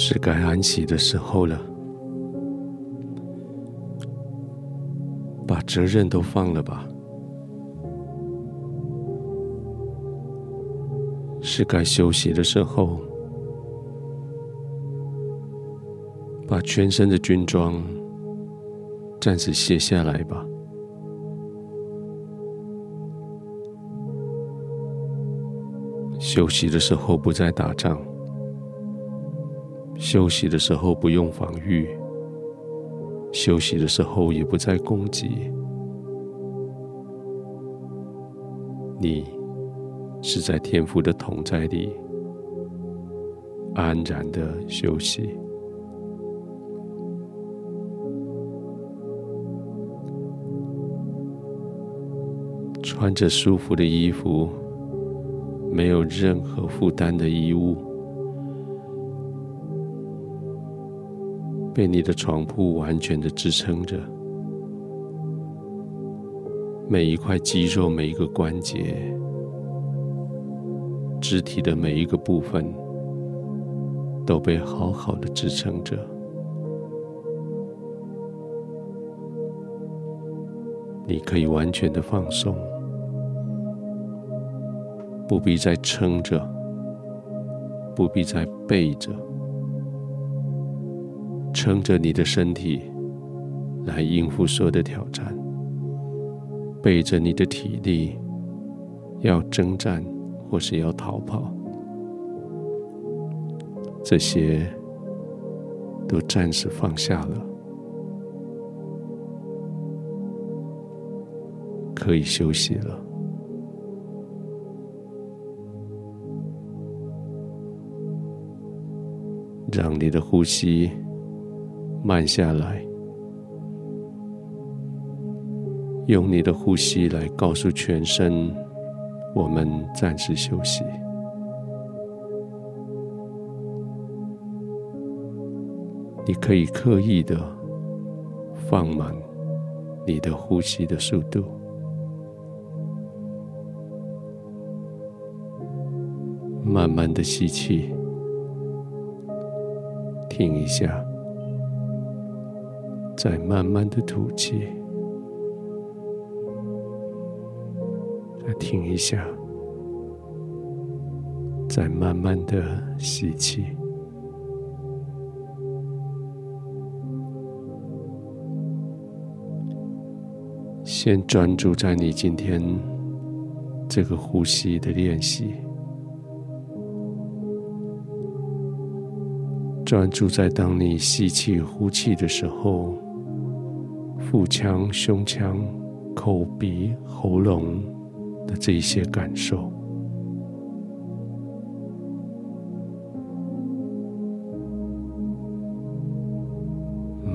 是该安息的时候了，把责任都放了吧。是该休息的时候，把全身的军装暂时卸下来吧。休息的时候不再打仗，休息的时候不用防御，休息的时候也不再攻击。你。是在天父的同在里安然的休息，穿着舒服的衣服，没有任何负担的衣物，被你的床铺完全的支撑着，每一块肌肉，每一个关节。肢体的每一个部分都被好好的支撑着，你可以完全的放松，不必再撑着，不必再背着，撑着你的身体来应付所有的挑战，背着你的体力要征战。或是要逃跑，这些都暂时放下了，可以休息了。让你的呼吸慢下来，用你的呼吸来告诉全身。我们暂时休息。你可以刻意的放慢你的呼吸的速度，慢慢的吸气，停一下，再慢慢的吐气。再停一下，再慢慢的吸气。先专注在你今天这个呼吸的练习，专注在当你吸气、呼气的时候，腹腔、胸腔、口鼻、喉咙。的这一些感受，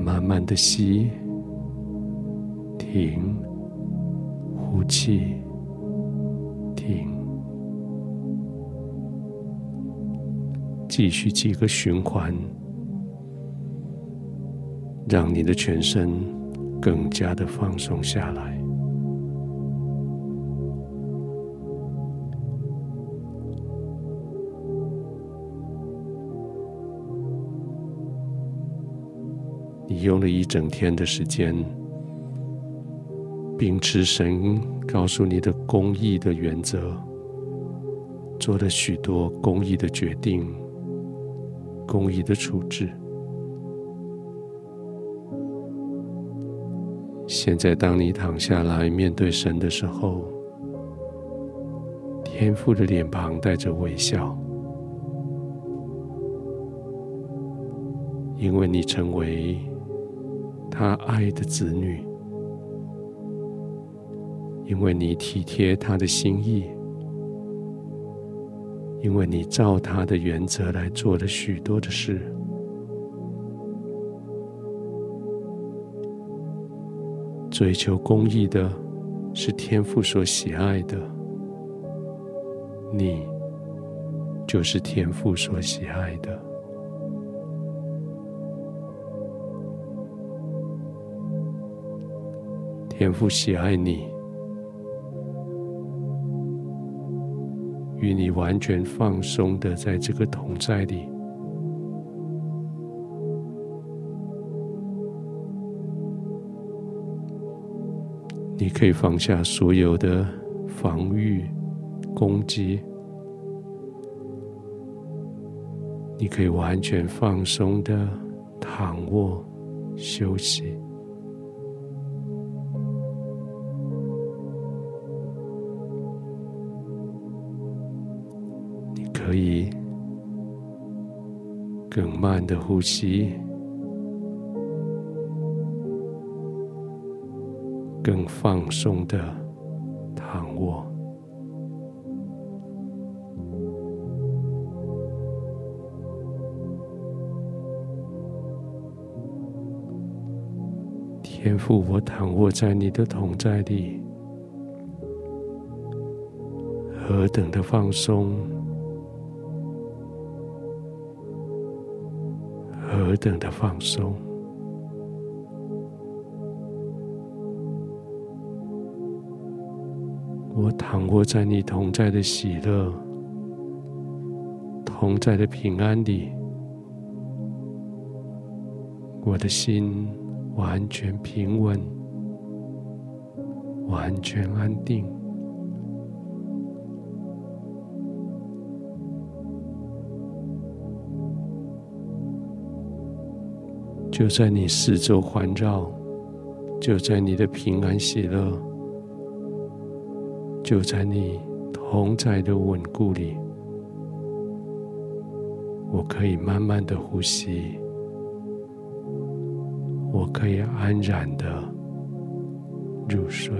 慢慢的吸，停，呼气，停，继续几个循环，让你的全身更加的放松下来。你用了一整天的时间，秉持神告诉你的公义的原则，做了许多公义的决定、公义的处置。现在，当你躺下来面对神的时候，天父的脸庞带着微笑。因为你成为。他爱的子女，因为你体贴他的心意，因为你照他的原则来做了许多的事，追求公义的是天父所喜爱的，你就是天父所喜爱的。天父喜爱你，与你完全放松的在这个同在里，你可以放下所有的防御、攻击，你可以完全放松的躺卧休息。你可以更慢的呼吸。更放松的躺卧，天父，我躺卧在你的同在里，何等的放松，何等的放松。我躺卧在你同在的喜乐、同在的平安里，我的心完全平稳、完全安定。就在你四周环绕，就在你的平安喜乐。就在你同在的稳固里，我可以慢慢的呼吸，我可以安然的入睡。